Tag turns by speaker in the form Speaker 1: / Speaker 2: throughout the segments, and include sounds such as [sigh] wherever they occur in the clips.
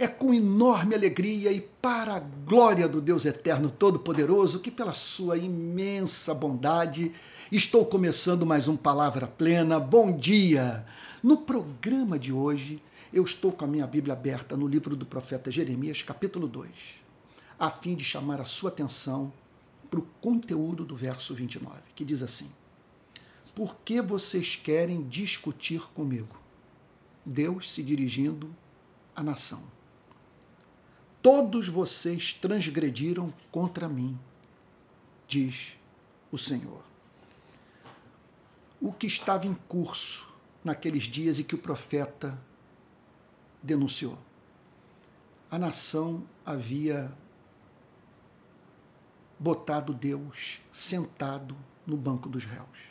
Speaker 1: É com enorme alegria e para a glória do Deus Eterno Todo-Poderoso que, pela sua imensa bondade, estou começando mais um Palavra Plena. Bom dia! No programa de hoje, eu estou com a minha Bíblia aberta no livro do profeta Jeremias, capítulo 2, a fim de chamar a sua atenção para o conteúdo do verso 29, que diz assim: Por que vocês querem discutir comigo? Deus se dirigindo à nação Todos vocês transgrediram contra mim, diz o Senhor. O que estava em curso naqueles dias e que o profeta denunciou. A nação havia botado Deus sentado no banco dos réus.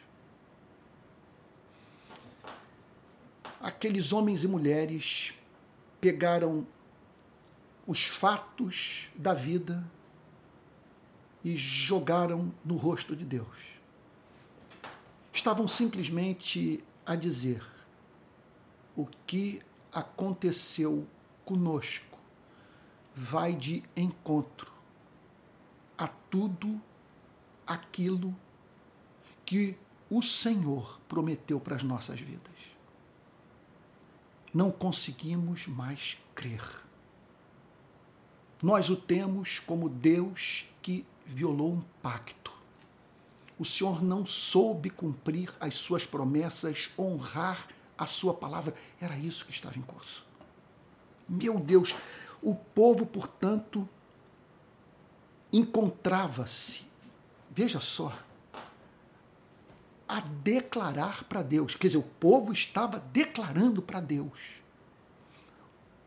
Speaker 1: Aqueles homens e mulheres pegaram os fatos da vida e jogaram no rosto de Deus. Estavam simplesmente a dizer: o que aconteceu conosco vai de encontro a tudo aquilo que o Senhor prometeu para as nossas vidas. Não conseguimos mais crer nós o temos como Deus que violou um pacto. O Senhor não soube cumprir as suas promessas, honrar a sua palavra. Era isso que estava em curso. Meu Deus, o povo, portanto, encontrava-se, veja só, a declarar para Deus. Quer dizer, o povo estava declarando para Deus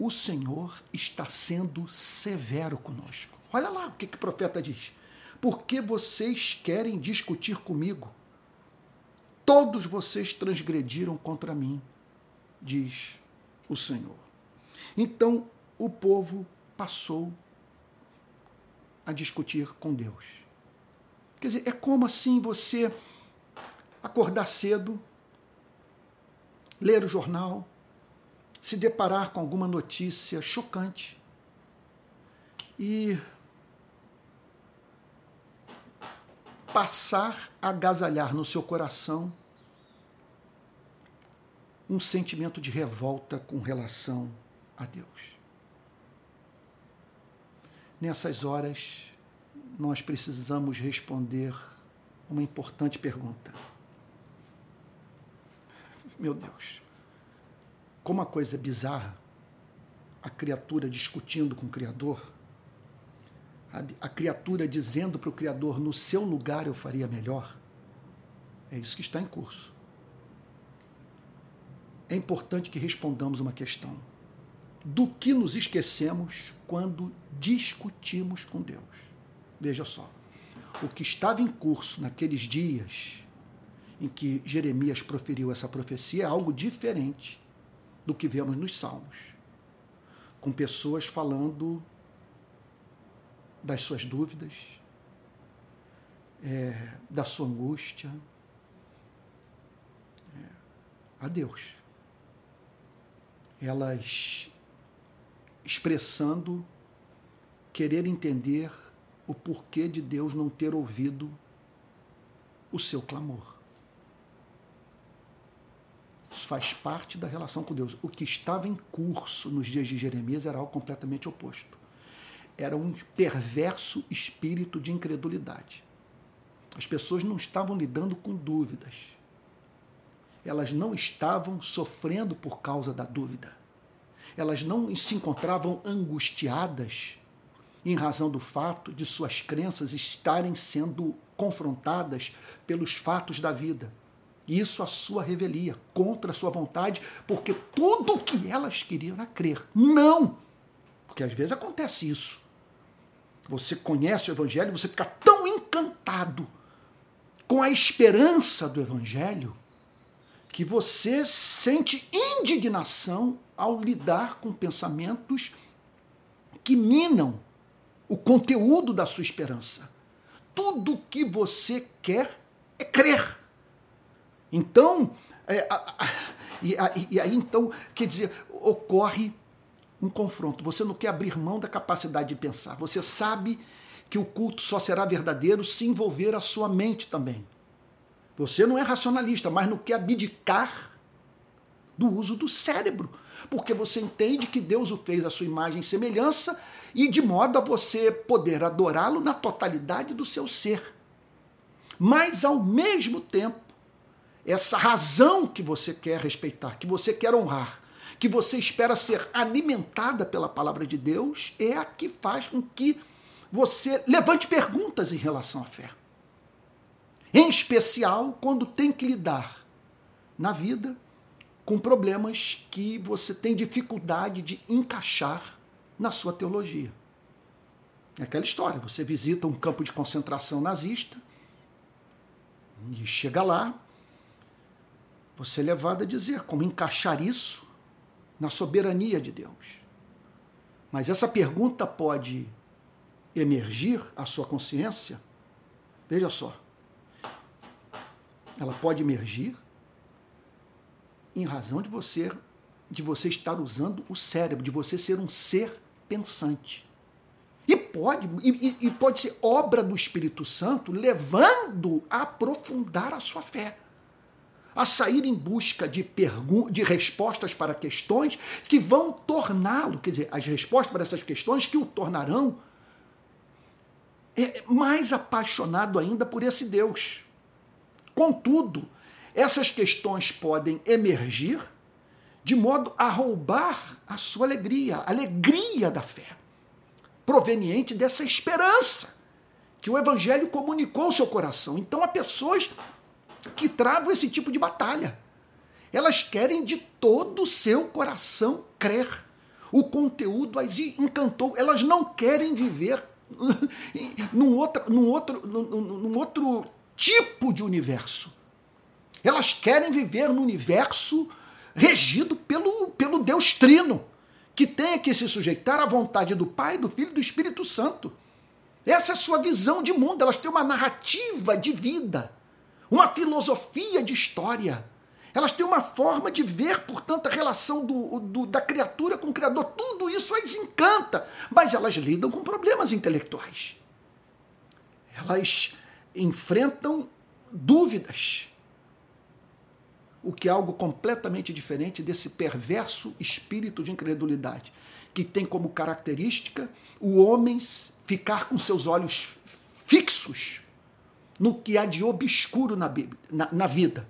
Speaker 1: o Senhor está sendo severo conosco. Olha lá o que, que o profeta diz. Por que vocês querem discutir comigo? Todos vocês transgrediram contra mim, diz o Senhor. Então o povo passou a discutir com Deus. Quer dizer, é como assim você acordar cedo, ler o jornal, se deparar com alguma notícia chocante e passar a agasalhar no seu coração um sentimento de revolta com relação a Deus. Nessas horas, nós precisamos responder uma importante pergunta. Meu Deus, como a coisa é bizarra, a criatura discutindo com o Criador, a criatura dizendo para o Criador: no seu lugar eu faria melhor. É isso que está em curso. É importante que respondamos uma questão. Do que nos esquecemos quando discutimos com Deus? Veja só. O que estava em curso naqueles dias em que Jeremias proferiu essa profecia é algo diferente do que vemos nos Salmos, com pessoas falando das suas dúvidas, é, da sua angústia, é, a Deus. Elas expressando querer entender o porquê de Deus não ter ouvido o seu clamor. Isso faz parte da relação com Deus. O que estava em curso nos dias de Jeremias era algo completamente oposto. Era um perverso espírito de incredulidade. As pessoas não estavam lidando com dúvidas. Elas não estavam sofrendo por causa da dúvida. Elas não se encontravam angustiadas em razão do fato de suas crenças estarem sendo confrontadas pelos fatos da vida isso a sua revelia, contra a sua vontade, porque tudo o que elas queriam era crer. Não! Porque às vezes acontece isso. Você conhece o Evangelho, você fica tão encantado com a esperança do Evangelho que você sente indignação ao lidar com pensamentos que minam o conteúdo da sua esperança. Tudo que você quer é crer. Então, é, a, a, e, a, e aí então, quer dizer, ocorre um confronto, você não quer abrir mão da capacidade de pensar. Você sabe que o culto só será verdadeiro se envolver a sua mente também. Você não é racionalista, mas não quer abdicar do uso do cérebro, porque você entende que Deus o fez à sua imagem e semelhança e de modo a você poder adorá-lo na totalidade do seu ser. Mas ao mesmo tempo, essa razão que você quer respeitar, que você quer honrar, que você espera ser alimentada pela palavra de Deus, é a que faz com que você levante perguntas em relação à fé. Em especial quando tem que lidar na vida com problemas que você tem dificuldade de encaixar na sua teologia. É aquela história: você visita um campo de concentração nazista e chega lá, você é levado a dizer como encaixar isso na soberania de Deus. Mas essa pergunta pode emergir à sua consciência, veja só, ela pode emergir em razão de você de você estar usando o cérebro, de você ser um ser pensante. E pode, e, e pode ser obra do Espírito Santo levando a aprofundar a sua fé. A sair em busca de, de respostas para questões que vão torná-lo, quer dizer, as respostas para essas questões que o tornarão é, mais apaixonado ainda por esse Deus. Contudo, essas questões podem emergir de modo a roubar a sua alegria, a alegria da fé, proveniente dessa esperança que o Evangelho comunicou ao seu coração. Então, há pessoas que travam esse tipo de batalha. Elas querem de todo o seu coração crer. O conteúdo as encantou. Elas não querem viver [laughs] num outro, num outro, num, outro tipo de universo. Elas querem viver no universo regido pelo, pelo Deus Trino, que tem que se sujeitar à vontade do Pai, do Filho e do Espírito Santo. Essa é a sua visão de mundo. Elas têm uma narrativa de vida, uma filosofia de história. Elas têm uma forma de ver, portanto, a relação do, do, da criatura com o Criador. Tudo isso as encanta, mas elas lidam com problemas intelectuais. Elas enfrentam dúvidas o que é algo completamente diferente desse perverso espírito de incredulidade, que tem como característica o homem ficar com seus olhos fixos no que há de obscuro na, Bíblia, na, na vida,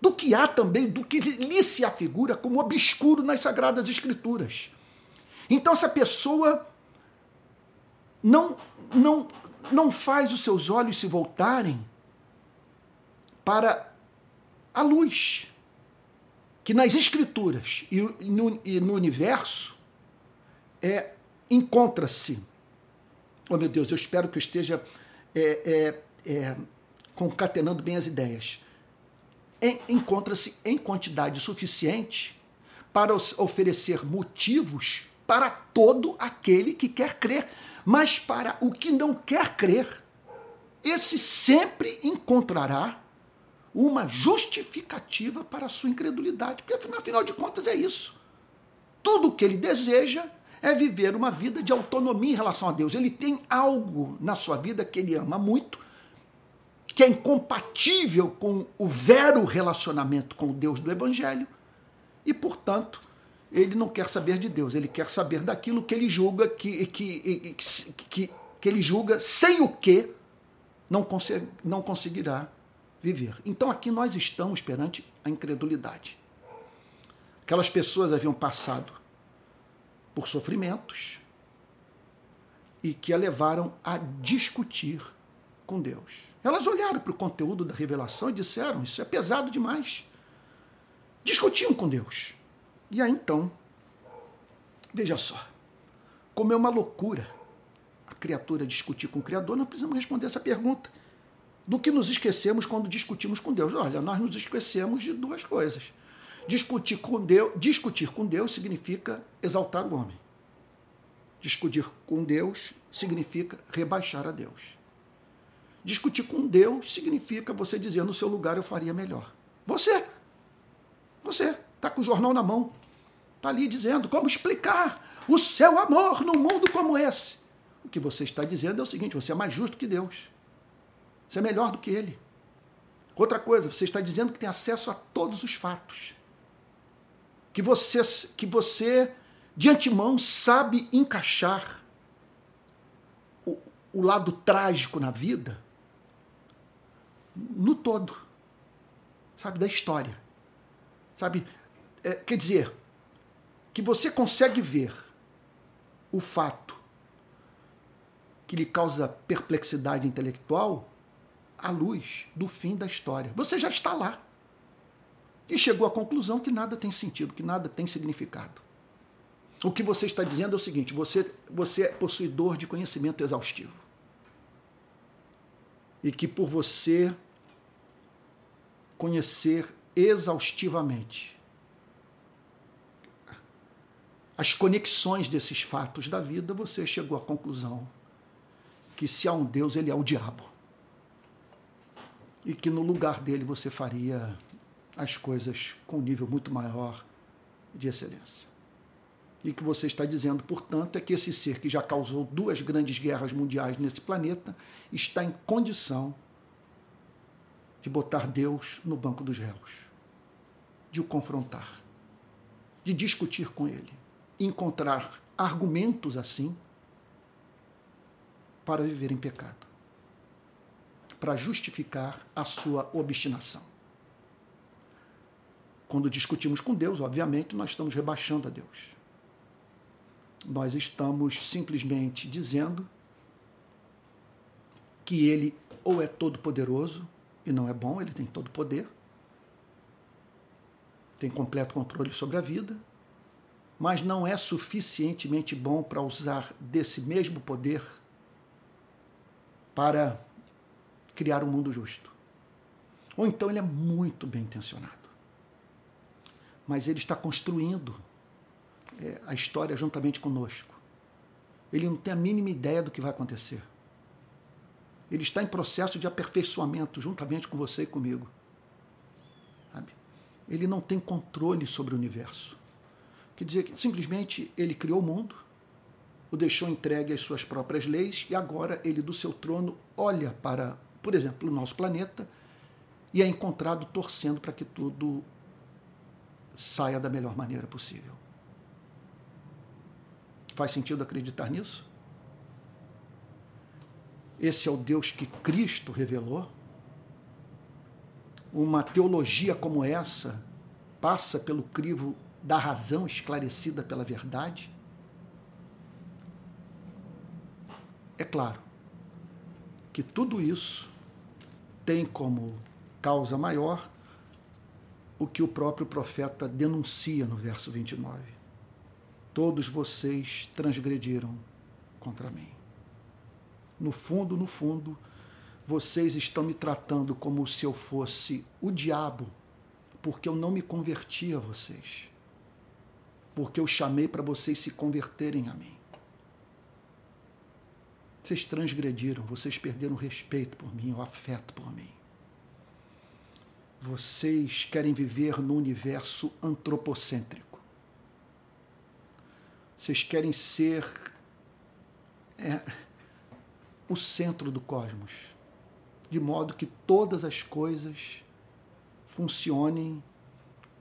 Speaker 1: do que há também, do que lhe se afigura como obscuro nas Sagradas Escrituras. Então, essa pessoa não, não, não faz os seus olhos se voltarem para a luz, que nas escrituras e no, e no universo é, encontra-se. Oh meu Deus, eu espero que eu esteja é, é, é concatenando bem as ideias. Encontra-se em quantidade suficiente para oferecer motivos para todo aquele que quer crer. Mas para o que não quer crer, esse sempre encontrará uma justificativa para a sua incredulidade. Porque, afinal de contas, é isso. Tudo o que ele deseja é viver uma vida de autonomia em relação a Deus. Ele tem algo na sua vida que ele ama muito, que é incompatível com o vero relacionamento com o Deus do Evangelho, e, portanto, ele não quer saber de Deus, ele quer saber daquilo que ele julga que, que, que, que, ele julga sem o que não, consegue, não conseguirá viver. Então aqui nós estamos perante a incredulidade. Aquelas pessoas haviam passado por sofrimentos e que a levaram a discutir com Deus. Elas olharam para o conteúdo da revelação e disseram: Isso é pesado demais. Discutiam com Deus. E aí então, veja só, como é uma loucura a criatura discutir com o Criador, nós precisamos responder essa pergunta do que nos esquecemos quando discutimos com Deus. Olha, nós nos esquecemos de duas coisas. Discutir com Deus, discutir com Deus significa exaltar o homem. Discutir com Deus significa rebaixar a Deus. Discutir com Deus significa você dizer no seu lugar eu faria melhor. Você, você está com o jornal na mão. Está ali dizendo como explicar o seu amor num mundo como esse. O que você está dizendo é o seguinte: você é mais justo que Deus. Você é melhor do que Ele. Outra coisa, você está dizendo que tem acesso a todos os fatos. Que você, que você de antemão, sabe encaixar o, o lado trágico na vida no todo, sabe, da história. Sabe, é, quer dizer, que você consegue ver o fato que lhe causa perplexidade intelectual à luz do fim da história. Você já está lá. E chegou à conclusão que nada tem sentido, que nada tem significado. O que você está dizendo é o seguinte: você, você é possuidor de conhecimento exaustivo. E que por você conhecer exaustivamente as conexões desses fatos da vida, você chegou à conclusão que se há um Deus, ele é o diabo. E que no lugar dele você faria as coisas com um nível muito maior de excelência. E que você está dizendo, portanto, é que esse ser que já causou duas grandes guerras mundiais nesse planeta está em condição de botar Deus no banco dos réus, de o confrontar, de discutir com ele, encontrar argumentos assim para viver em pecado, para justificar a sua obstinação. Quando discutimos com Deus, obviamente, nós estamos rebaixando a Deus nós estamos simplesmente dizendo que ele ou é todo poderoso e não é bom, ele tem todo poder, tem completo controle sobre a vida, mas não é suficientemente bom para usar desse mesmo poder para criar um mundo justo. Ou então ele é muito bem intencionado, mas ele está construindo é, a história juntamente conosco. Ele não tem a mínima ideia do que vai acontecer. Ele está em processo de aperfeiçoamento juntamente com você e comigo. Sabe? Ele não tem controle sobre o universo. Quer dizer que simplesmente ele criou o mundo, o deixou entregue às suas próprias leis e agora ele do seu trono olha para, por exemplo, o nosso planeta e é encontrado torcendo para que tudo saia da melhor maneira possível. Faz sentido acreditar nisso? Esse é o Deus que Cristo revelou? Uma teologia como essa passa pelo crivo da razão esclarecida pela verdade? É claro que tudo isso tem como causa maior o que o próprio profeta denuncia no verso 29 todos vocês transgrediram contra mim. No fundo, no fundo, vocês estão me tratando como se eu fosse o diabo, porque eu não me converti a vocês. Porque eu chamei para vocês se converterem a mim. Vocês transgrediram, vocês perderam o respeito por mim, o afeto por mim. Vocês querem viver num universo antropocêntrico vocês querem ser é, o centro do cosmos, de modo que todas as coisas funcionem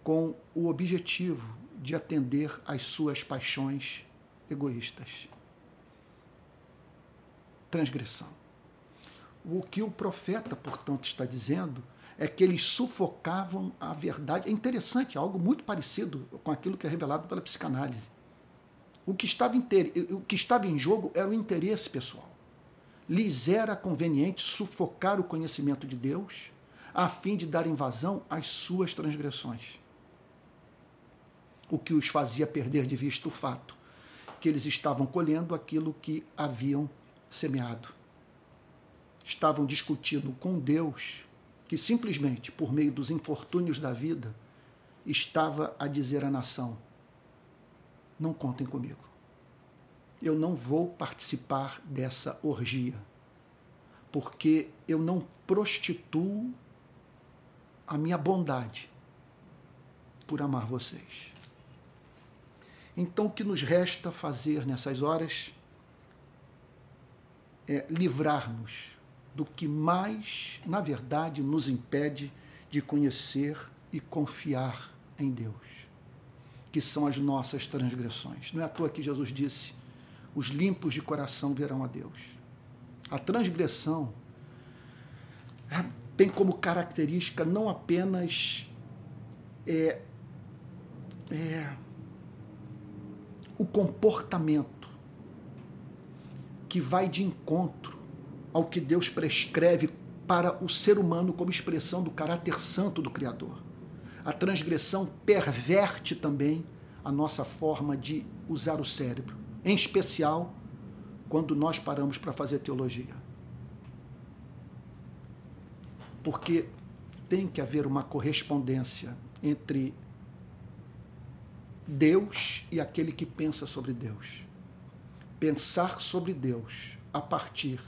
Speaker 1: com o objetivo de atender às suas paixões egoístas. Transgressão. O que o profeta, portanto, está dizendo é que eles sufocavam a verdade. É interessante, algo muito parecido com aquilo que é revelado pela psicanálise. O que estava, o que estava em jogo era o interesse pessoal. Lhes era conveniente sufocar o conhecimento de Deus a fim de dar invasão às suas transgressões. O que os fazia perder de vista o fato que eles estavam colhendo aquilo que haviam semeado. Estavam discutindo com Deus que simplesmente, por meio dos infortúnios da vida, estava a dizer à nação: não contem comigo. Eu não vou participar dessa orgia, porque eu não prostituo a minha bondade por amar vocês. Então, o que nos resta fazer nessas horas é livrar-nos do que mais, na verdade, nos impede de conhecer e confiar em Deus, que são as nossas transgressões. Não é à toa que Jesus disse: os limpos de coração verão a Deus. A transgressão é, tem como característica não apenas é, é, o comportamento que vai de encontro ao que Deus prescreve para o ser humano como expressão do caráter santo do Criador. A transgressão perverte também a nossa forma de usar o cérebro, em especial quando nós paramos para fazer teologia. Porque tem que haver uma correspondência entre Deus e aquele que pensa sobre Deus. Pensar sobre Deus a partir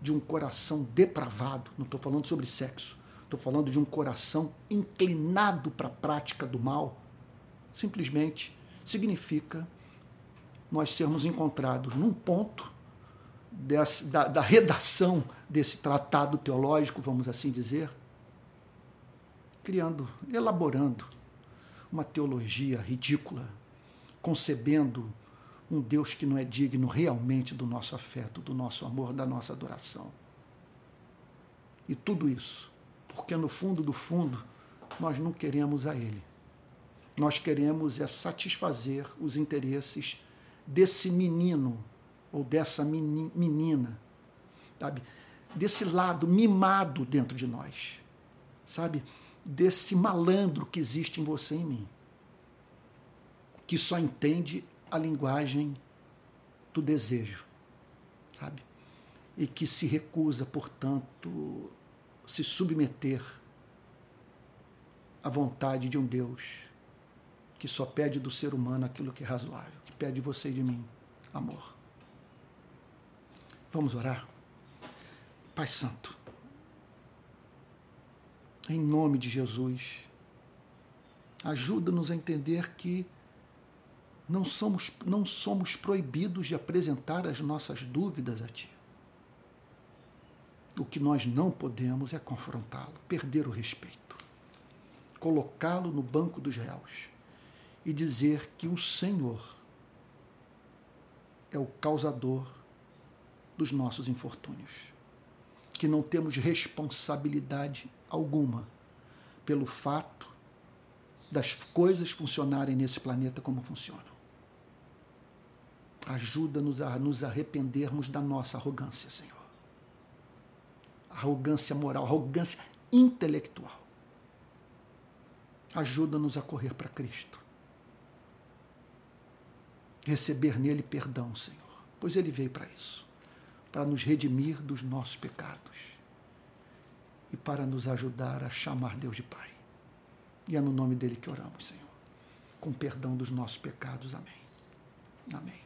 Speaker 1: de um coração depravado, não estou falando sobre sexo, estou falando de um coração inclinado para a prática do mal, simplesmente significa nós sermos encontrados num ponto da, da redação desse tratado teológico, vamos assim dizer, criando, elaborando uma teologia ridícula, concebendo um Deus que não é digno realmente do nosso afeto, do nosso amor, da nossa adoração. E tudo isso, porque no fundo do fundo, nós não queremos a Ele. Nós queremos é satisfazer os interesses desse menino ou dessa menina, sabe? Desse lado mimado dentro de nós, sabe? Desse malandro que existe em você e em mim, que só entende a linguagem do desejo, sabe? E que se recusa, portanto, se submeter à vontade de um Deus que só pede do ser humano aquilo que é razoável, que pede de você e de mim amor. Vamos orar? Pai Santo, em nome de Jesus, ajuda-nos a entender que não somos, não somos proibidos de apresentar as nossas dúvidas a Ti. O que nós não podemos é confrontá-lo, perder o respeito, colocá-lo no banco dos réus e dizer que o Senhor é o causador dos nossos infortúnios, que não temos responsabilidade alguma pelo fato das coisas funcionarem nesse planeta como funcionam. Ajuda-nos a nos arrependermos da nossa arrogância, Senhor. Arrogância moral, arrogância intelectual. Ajuda-nos a correr para Cristo. Receber nele perdão, Senhor, pois ele veio para isso para nos redimir dos nossos pecados e para nos ajudar a chamar Deus de Pai. E é no nome dele que oramos, Senhor, com perdão dos nossos pecados. Amém. Amém.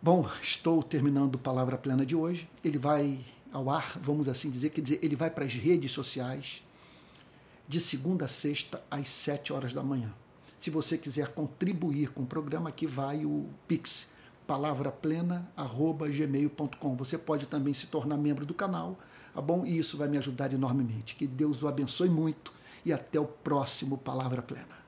Speaker 1: Bom, estou terminando Palavra Plena de hoje. Ele vai ao ar, vamos assim dizer, quer dizer, ele vai para as redes sociais de segunda a sexta às sete horas da manhã. Se você quiser contribuir com o programa, aqui vai o Pix, palavraplena@gmail.com. Você pode também se tornar membro do canal, tá bom? E isso vai me ajudar enormemente. Que Deus o abençoe muito e até o próximo Palavra Plena.